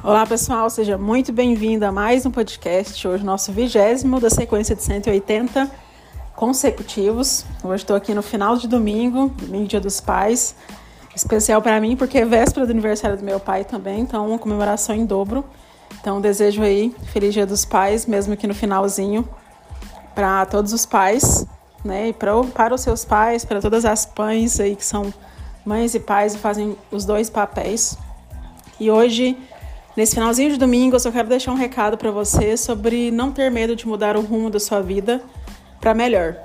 Olá pessoal, seja muito bem-vindo a mais um podcast. Hoje, nosso vigésimo da sequência de 180 consecutivos. Hoje estou aqui no final de domingo, domingo, dia dos pais. Especial para mim porque é véspera do aniversário do meu pai também, então uma comemoração em dobro. Então, desejo aí feliz dia dos pais, mesmo que no finalzinho, para todos os pais, né? E pra, para os seus pais, para todas as mães aí que são mães e pais e fazem os dois papéis. E hoje Nesse finalzinho de domingo, eu só quero deixar um recado para você sobre não ter medo de mudar o rumo da sua vida para melhor.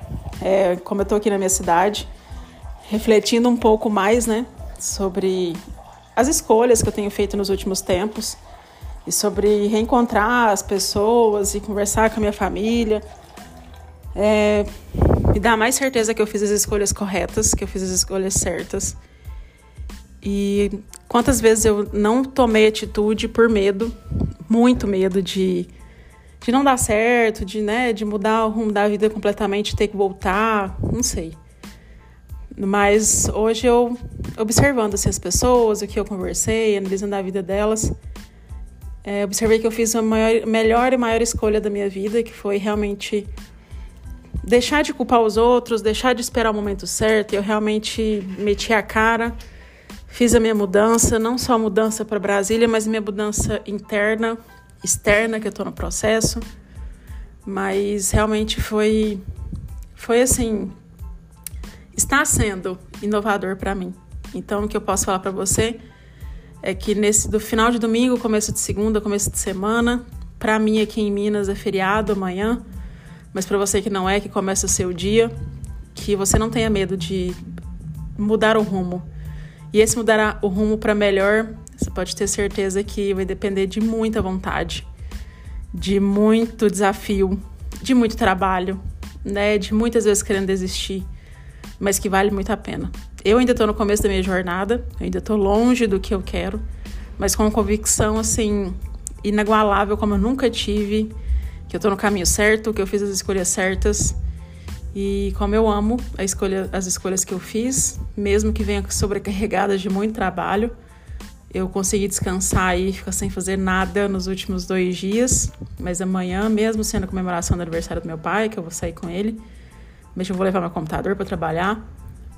É, como eu estou aqui na minha cidade, refletindo um pouco mais, né, sobre as escolhas que eu tenho feito nos últimos tempos e sobre reencontrar as pessoas e conversar com a minha família. É, me dá mais certeza que eu fiz as escolhas corretas, que eu fiz as escolhas certas. E quantas vezes eu não tomei atitude por medo, muito medo de, de não dar certo, de, né, de mudar o rumo da vida completamente, ter que voltar, não sei. Mas hoje eu, observando assim, as pessoas, o que eu conversei, analisando a vida delas, é, observei que eu fiz a maior, melhor e maior escolha da minha vida, que foi realmente deixar de culpar os outros, deixar de esperar o momento certo. Eu realmente meti a cara Fiz a minha mudança, não só a mudança para Brasília, mas minha mudança interna, externa, que eu estou no processo. Mas realmente foi, foi assim, está sendo inovador para mim. Então, o que eu posso falar para você é que nesse do final de domingo, começo de segunda, começo de semana, para mim aqui em Minas é feriado amanhã, mas para você que não é, que começa o seu dia, que você não tenha medo de mudar o rumo e esse mudar o rumo para melhor, você pode ter certeza que vai depender de muita vontade, de muito desafio, de muito trabalho, né? De muitas vezes querendo desistir, mas que vale muito a pena. Eu ainda estou no começo da minha jornada, ainda estou longe do que eu quero, mas com convicção assim inagualável como eu nunca tive, que eu estou no caminho certo, que eu fiz as escolhas certas e como eu amo escolha, as escolhas que eu fiz, mesmo que venha sobrecarregadas de muito trabalho, eu consegui descansar e ficar sem fazer nada nos últimos dois dias. Mas amanhã, mesmo sendo a comemoração do aniversário do meu pai, que eu vou sair com ele, mas eu vou levar meu computador para trabalhar,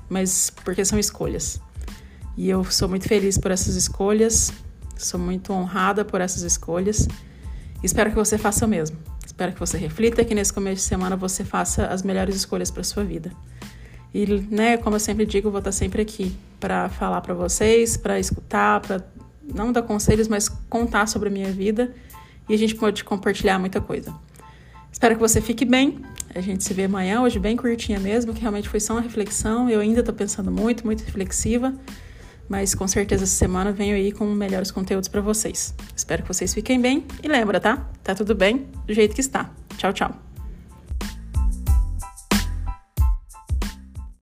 mas porque são escolhas. E eu sou muito feliz por essas escolhas, sou muito honrada por essas escolhas. Espero que você faça o mesmo. Espero que você reflita que nesse começo de semana você faça as melhores escolhas para sua vida. E, né, como eu sempre digo, eu vou estar sempre aqui para falar para vocês, para escutar, para não dar conselhos, mas contar sobre a minha vida e a gente pode compartilhar muita coisa. Espero que você fique bem. A gente se vê amanhã, hoje bem curtinha mesmo, que realmente foi só uma reflexão. Eu ainda estou pensando muito, muito reflexiva. Mas com certeza essa semana venho aí com melhores conteúdos para vocês. Espero que vocês fiquem bem e lembra, tá? Tá tudo bem do jeito que está. Tchau, tchau.